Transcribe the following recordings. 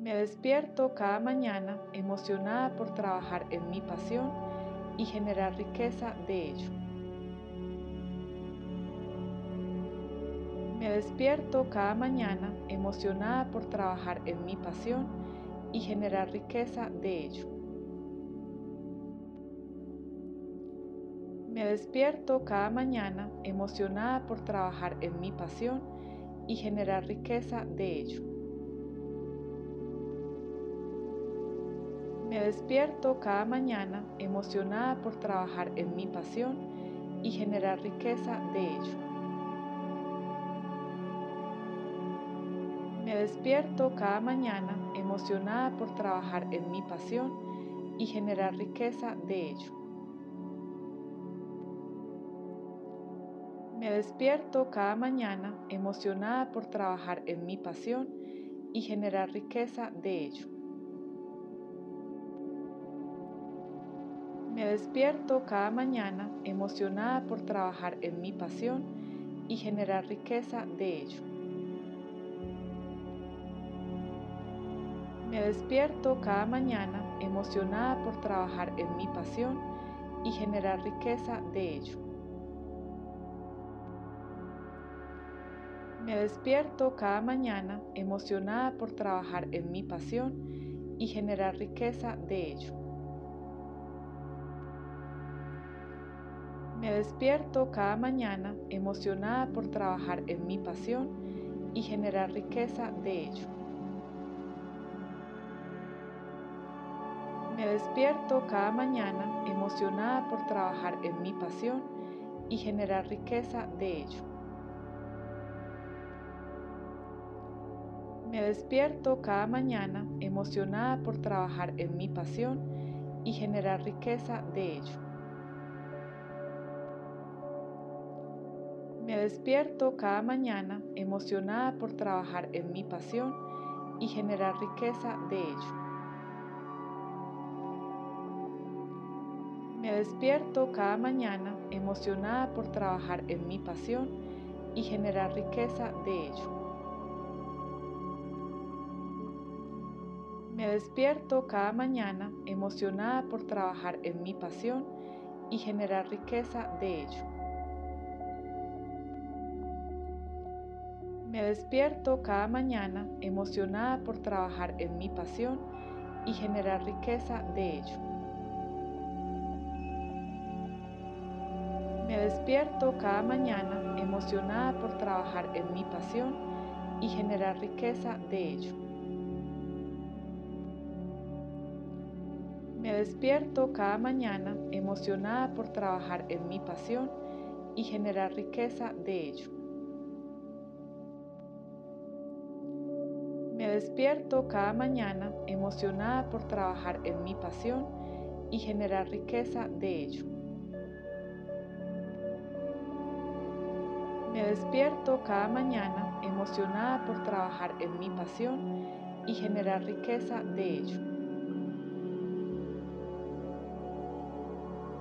Me despierto cada mañana emocionada por trabajar en mi pasión y generar riqueza de ello. Me despierto cada mañana emocionada por trabajar en mi pasión y generar riqueza de ello. Me despierto cada mañana emocionada por trabajar en mi pasión y generar riqueza de ello. Me despierto cada mañana emocionada por trabajar en mi pasión y generar riqueza de ello. Me despierto cada mañana emocionada por trabajar en mi pasión y generar riqueza de ello. Me despierto cada mañana emocionada por trabajar en mi pasión y generar riqueza de ello. Me despierto cada mañana emocionada por trabajar en mi pasión y generar riqueza de ello. Me despierto cada mañana emocionada por trabajar en mi pasión y generar riqueza de ello. Me despierto cada mañana emocionada por trabajar en mi pasión y generar riqueza de ello. Me despierto cada mañana emocionada por trabajar en mi pasión y generar riqueza de ello. Me despierto cada mañana emocionada por trabajar en mi pasión y generar riqueza de ello. Me despierto cada mañana emocionada por trabajar en mi pasión y generar riqueza de ello. Me despierto cada mañana emocionada por trabajar en mi pasión y generar riqueza de ello. Me despierto cada mañana emocionada por trabajar en mi pasión y generar riqueza de ello. Me despierto cada mañana emocionada por trabajar en mi pasión y generar riqueza de ello. Me despierto cada mañana emocionada por trabajar en mi pasión y generar riqueza de ello. Me despierto cada mañana emocionada por trabajar en mi pasión y generar riqueza de ello. Me despierto cada mañana emocionada por trabajar en mi pasión y generar riqueza de ello. Despierto cada mañana emocionada por trabajar en mi pasión y generar riqueza de ello. Me despierto cada mañana emocionada por trabajar en mi pasión y generar riqueza de ello.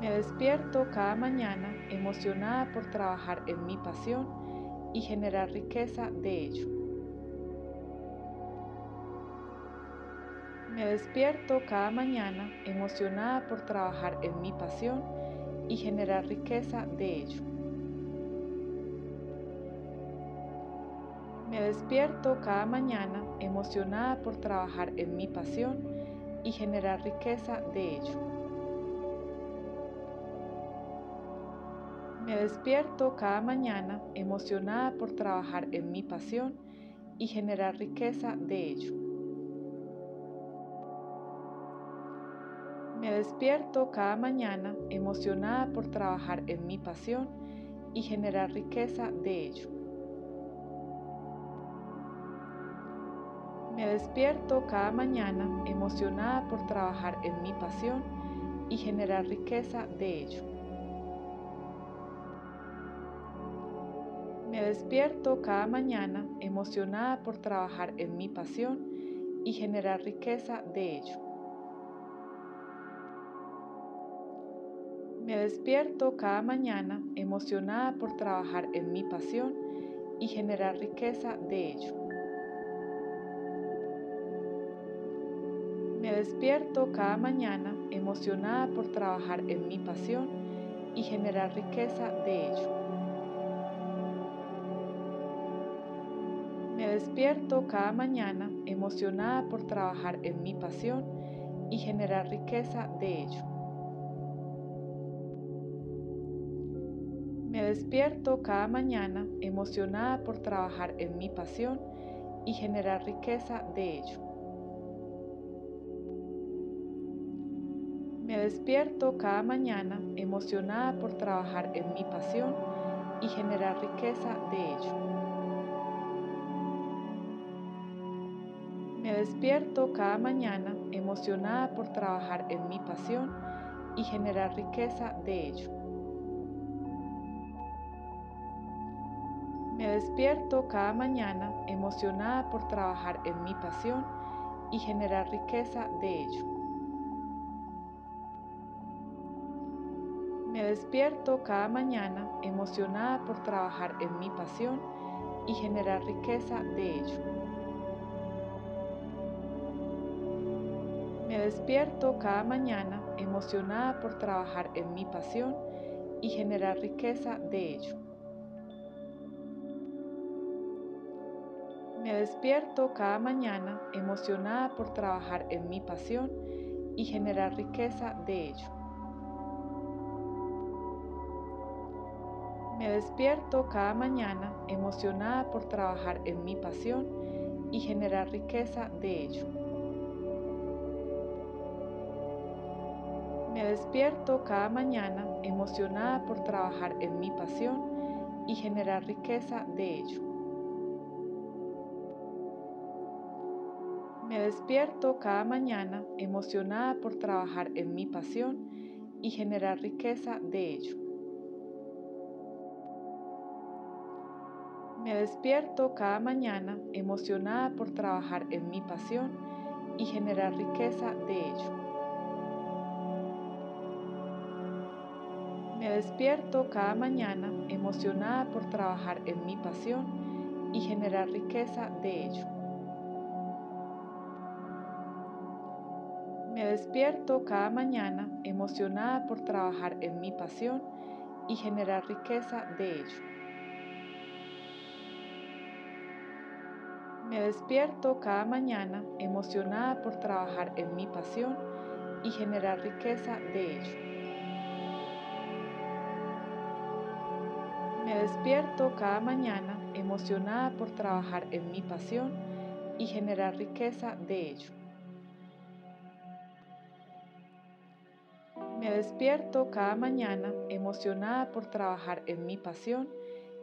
Me despierto cada mañana emocionada por trabajar en mi pasión y generar riqueza de ello. Me despierto cada mañana emocionada por trabajar en mi pasión y generar riqueza de ello. Me despierto cada mañana emocionada por trabajar en mi pasión y generar riqueza de ello. Me despierto cada mañana emocionada por trabajar en mi pasión y generar riqueza de ello. Me despierto cada mañana emocionada por trabajar en mi pasión y generar riqueza de ello. Me despierto cada mañana emocionada por trabajar en mi pasión y generar riqueza de ello. Me despierto cada mañana emocionada por trabajar en mi pasión y generar riqueza de ello. Me despierto cada mañana emocionada por trabajar en mi pasión y generar riqueza de ello. despierto cada mañana emocionada por trabajar en mi pasión y generar riqueza de ello. Me despierto cada mañana emocionada por trabajar en mi pasión y generar riqueza de ello. Me despierto cada mañana emocionada por trabajar en mi pasión y generar riqueza de ello. Me despierto cada mañana emocionada por trabajar en mi pasión y generar riqueza de ello. Me despierto cada mañana emocionada por trabajar en mi pasión y generar riqueza de ello. Me despierto cada mañana emocionada por trabajar en mi pasión y generar riqueza de ello. Me despierto cada mañana emocionada por trabajar en mi pasión y generar riqueza de ello. Me despierto cada mañana emocionada por trabajar en mi pasión y generar riqueza de ello. Me despierto cada mañana emocionada por trabajar en mi pasión y generar riqueza de ello. Me despierto cada mañana emocionada por trabajar en mi pasión y generar riqueza de ello. Me despierto cada mañana emocionada por trabajar en mi pasión y generar riqueza de ello. Me despierto cada mañana emocionada por trabajar en mi pasión y generar riqueza de ello. Me despierto cada mañana emocionada por trabajar en mi pasión y generar riqueza de ello. Me despierto cada mañana emocionada por trabajar en mi pasión y generar riqueza de ello. Me despierto cada mañana emocionada por trabajar en mi pasión y generar riqueza de ello. Me despierto cada mañana emocionada por trabajar en mi pasión y generar riqueza de ello. Me despierto cada mañana emocionada por trabajar en mi pasión y generar riqueza de ello. Me despierto cada mañana emocionada por trabajar en mi pasión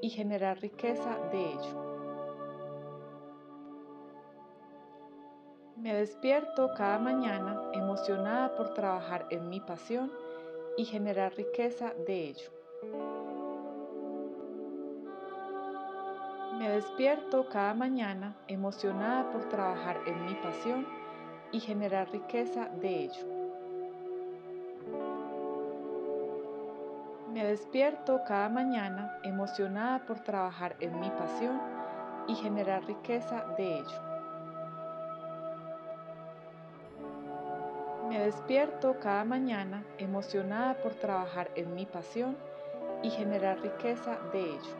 y generar riqueza de ello. Me despierto cada mañana emocionada por trabajar en mi pasión y generar riqueza de ello. Me despierto cada mañana emocionada por trabajar en mi pasión y generar riqueza de ello. Me despierto cada mañana emocionada por trabajar en mi pasión y generar riqueza de ello. Me despierto cada mañana emocionada por trabajar en mi pasión y generar riqueza de ello.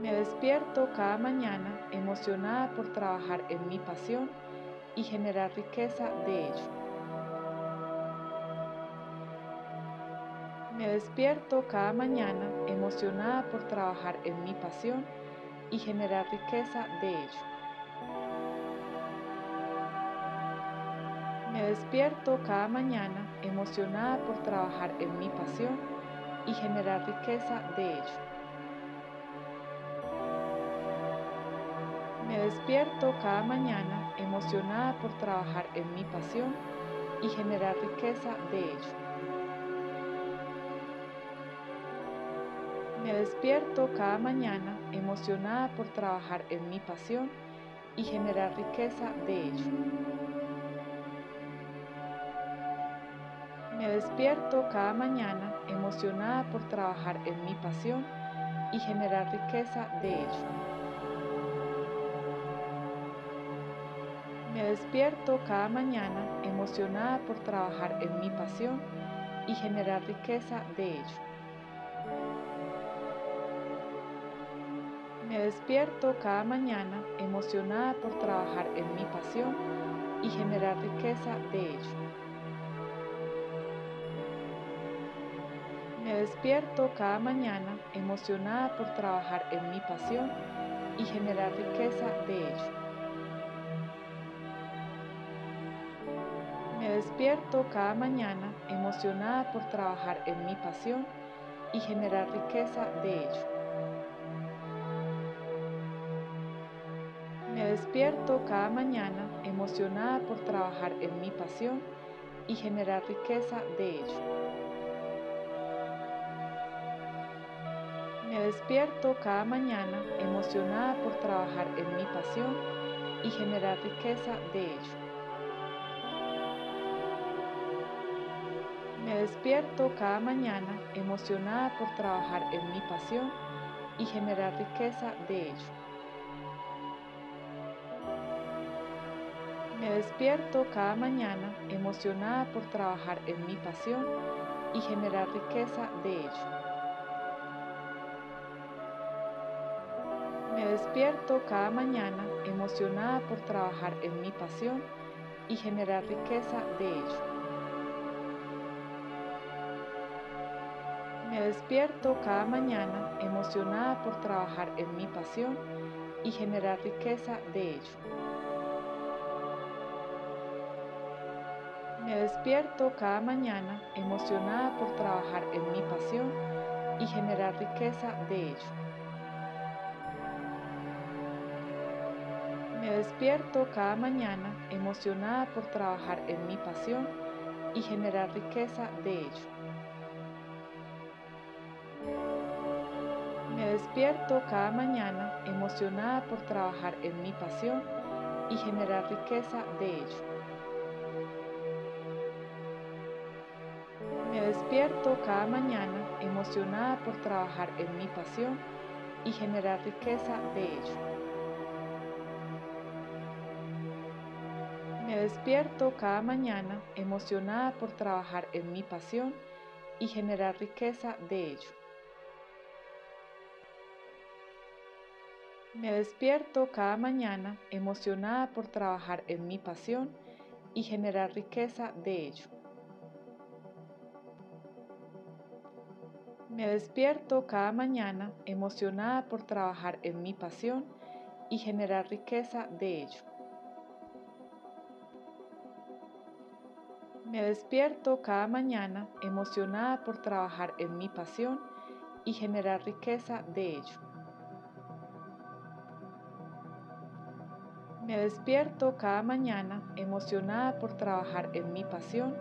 Me despierto cada mañana emocionada por trabajar en mi pasión y generar riqueza de ello. Me despierto cada mañana emocionada por trabajar en mi pasión y generar riqueza de ello. Me despierto cada mañana emocionada por trabajar en mi pasión y generar riqueza de ello. Me despierto cada mañana emocionada por trabajar en mi pasión y generar riqueza de ello. Me despierto cada mañana emocionada por trabajar en mi pasión y generar riqueza de ello. Me despierto cada mañana emocionada por trabajar en mi pasión y generar riqueza de ello. Me despierto cada mañana emocionada por trabajar en mi pasión y generar riqueza de ello. Me despierto cada mañana emocionada por trabajar en mi pasión y generar riqueza de ello. Me despierto cada mañana emocionada por trabajar en mi pasión y generar riqueza de ello. Me despierto cada mañana emocionada por trabajar en mi pasión y generar riqueza de ello. Despierto cada mañana emocionada por trabajar en mi pasión y generar riqueza de ello. Me despierto cada mañana emocionada por trabajar en mi pasión y generar riqueza de ello. Me despierto cada mañana emocionada por trabajar en mi pasión y generar riqueza de ello. Me despierto cada mañana emocionada por trabajar en mi pasión y generar riqueza de ello. Me despierto cada mañana emocionada por trabajar en mi pasión y generar riqueza de ello. Me despierto cada mañana emocionada por trabajar en mi pasión y generar riqueza de ello. Me despierto cada mañana emocionada por trabajar en mi pasión y generar riqueza de ello. Me despierto cada mañana emocionada por trabajar en mi pasión y generar riqueza de ello. Me despierto cada mañana emocionada por trabajar en mi pasión y generar riqueza de ello. Despierto cada mañana emocionada por trabajar en mi pasión y generar riqueza de ello. Me despierto cada mañana emocionada por trabajar en mi pasión y generar riqueza de ello. Me despierto cada mañana emocionada por trabajar en mi pasión y generar riqueza de ello. Me despierto cada mañana emocionada por trabajar en mi pasión y generar riqueza de ello. Me despierto cada mañana emocionada por trabajar en mi pasión y generar riqueza de ello. Me despierto cada mañana emocionada por trabajar en mi pasión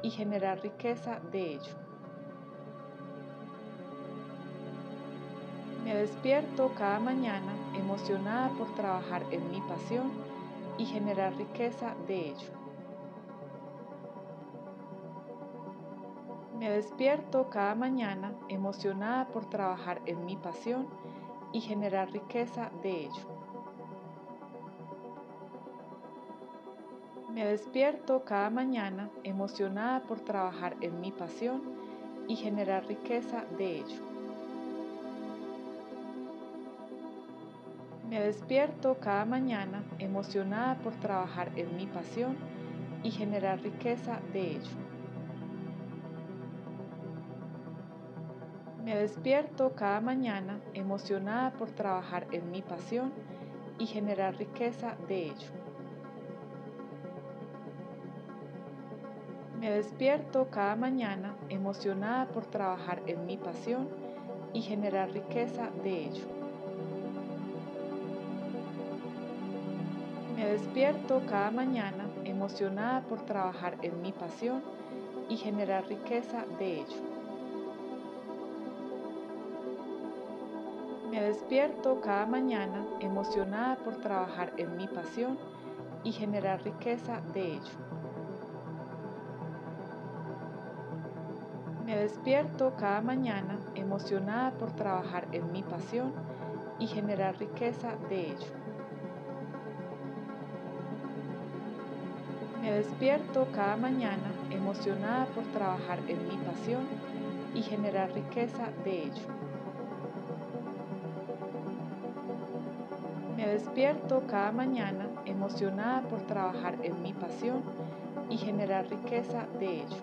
y generar riqueza de ello. Me despierto cada mañana emocionada por trabajar en mi pasión y generar riqueza de ello. Me despierto cada mañana emocionada por trabajar en mi pasión y generar riqueza de ello. Me despierto cada mañana emocionada por trabajar en mi pasión y generar riqueza de ello. Me despierto cada mañana emocionada por trabajar en mi pasión y generar riqueza de ello. Me despierto cada mañana emocionada por trabajar en mi pasión y generar riqueza de ello. Me despierto cada mañana emocionada por trabajar en mi pasión y generar riqueza de ello. Me despierto cada mañana emocionada por trabajar en mi pasión y generar riqueza de ello. Me despierto cada mañana emocionada por trabajar en mi pasión y generar riqueza de ello. Me despierto cada mañana emocionada por trabajar en mi pasión y generar riqueza de ello. Me despierto cada mañana emocionada por trabajar en mi pasión y generar riqueza de ello. Me despierto cada mañana emocionada por trabajar en mi pasión y generar riqueza de ello.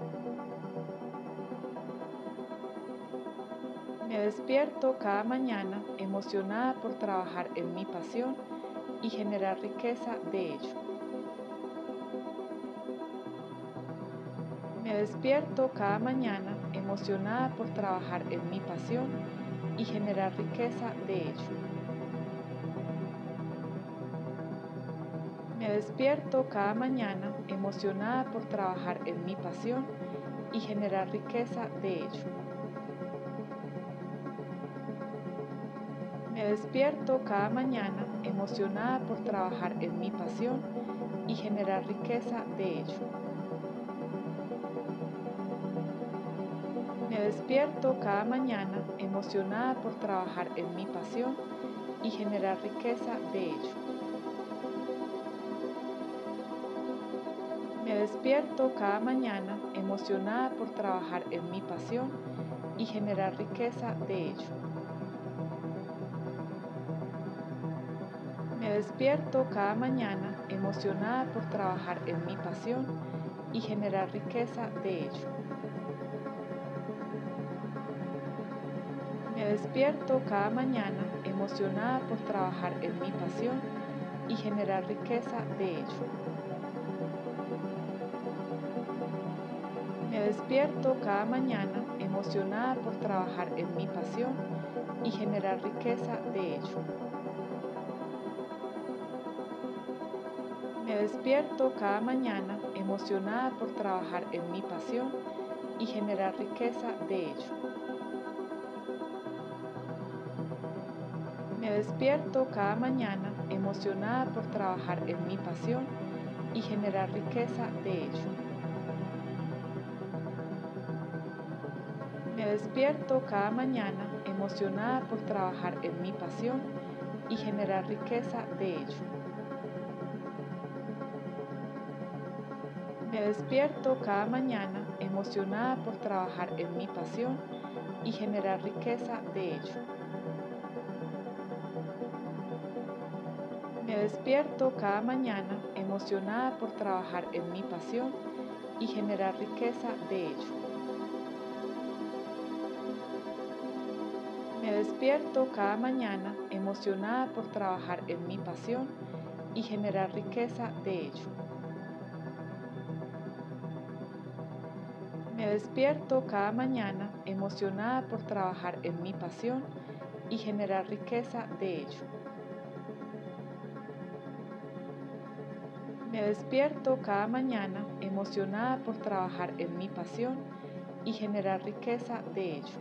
Me despierto cada mañana emocionada por trabajar en mi pasión y generar riqueza de ello. Despierto cada mañana emocionada por trabajar en mi pasión y generar riqueza de ello. Me despierto cada mañana emocionada por trabajar en mi pasión y generar riqueza de ello. Me despierto cada mañana emocionada por trabajar en mi pasión y generar riqueza de ello. Despierto cada mañana emocionada por trabajar en mi pasión y generar riqueza de ello. Me despierto cada mañana emocionada por trabajar en mi pasión y generar riqueza de ello. Me despierto cada mañana emocionada por trabajar en mi pasión y generar riqueza de ello. Despierto cada mañana emocionada por trabajar en mi pasión y generar riqueza de ello. Me despierto cada mañana emocionada por trabajar en mi pasión y generar riqueza de ello. Me despierto cada mañana emocionada por trabajar en mi pasión y generar riqueza de ello. Despierto cada mañana emocionada por trabajar en mi pasión y generar riqueza de ello. Me despierto cada mañana emocionada por trabajar en mi pasión y generar riqueza de ello. Me despierto cada mañana emocionada por trabajar en mi pasión y generar riqueza de ello. Me despierto cada mañana emocionada por trabajar en mi pasión y generar riqueza de ello. Me despierto cada mañana emocionada por trabajar en mi pasión y generar riqueza de ello. Me despierto cada mañana emocionada por trabajar en mi pasión y generar riqueza de ello. Me despierto cada mañana emocionada por trabajar en mi pasión y generar riqueza de ello.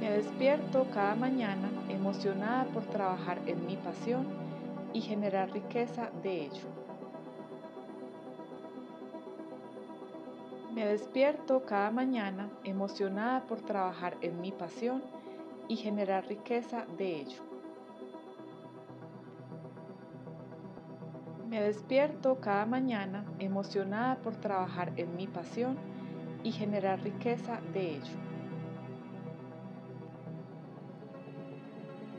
Me despierto cada mañana emocionada por trabajar en mi pasión y generar riqueza de ello. Me despierto cada mañana emocionada por trabajar en mi pasión y generar riqueza de ello. Me despierto cada mañana emocionada por trabajar en mi pasión y generar riqueza de ello.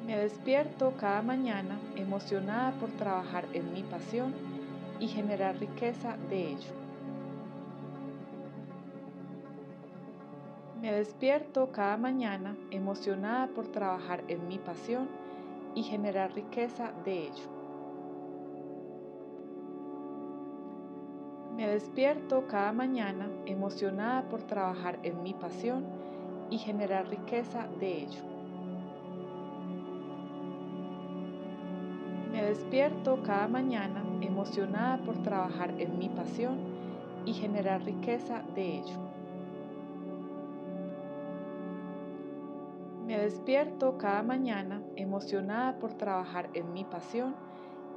Me despierto cada mañana emocionada por trabajar en mi pasión y generar riqueza de ello. Me despierto cada mañana emocionada por trabajar en mi pasión y generar riqueza de ello. Me despierto cada mañana emocionada por trabajar en mi pasión y generar riqueza de ello. Me despierto cada mañana emocionada por trabajar en mi pasión y generar riqueza de ello. Me despierto cada mañana emocionada por trabajar en mi pasión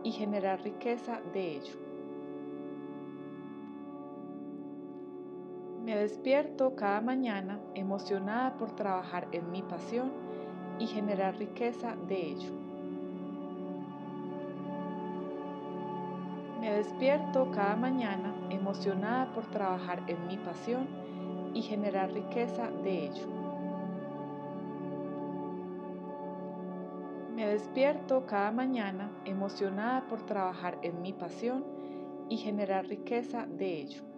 y generar riqueza de ello. Me despierto cada mañana emocionada por trabajar en mi pasión y generar riqueza de ello. Me despierto cada mañana emocionada por trabajar en mi pasión y generar riqueza de ello. Me despierto cada mañana emocionada por trabajar en mi pasión y generar riqueza de ello.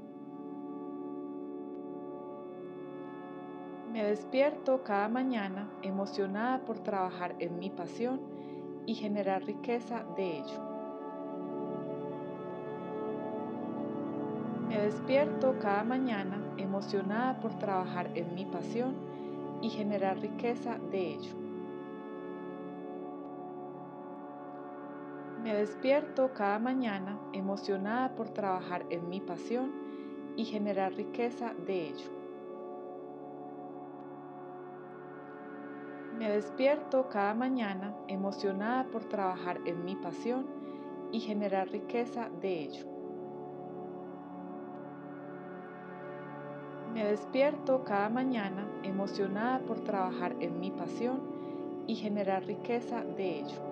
Me despierto cada mañana emocionada por trabajar en mi pasión y generar riqueza de ello. Me despierto cada mañana emocionada por trabajar en mi pasión y generar riqueza de ello. Me despierto cada mañana emocionada por trabajar en mi pasión y generar riqueza de ello. Me despierto cada mañana emocionada por trabajar en mi pasión y generar riqueza de ello. Me despierto cada mañana emocionada por trabajar en mi pasión y generar riqueza de ello.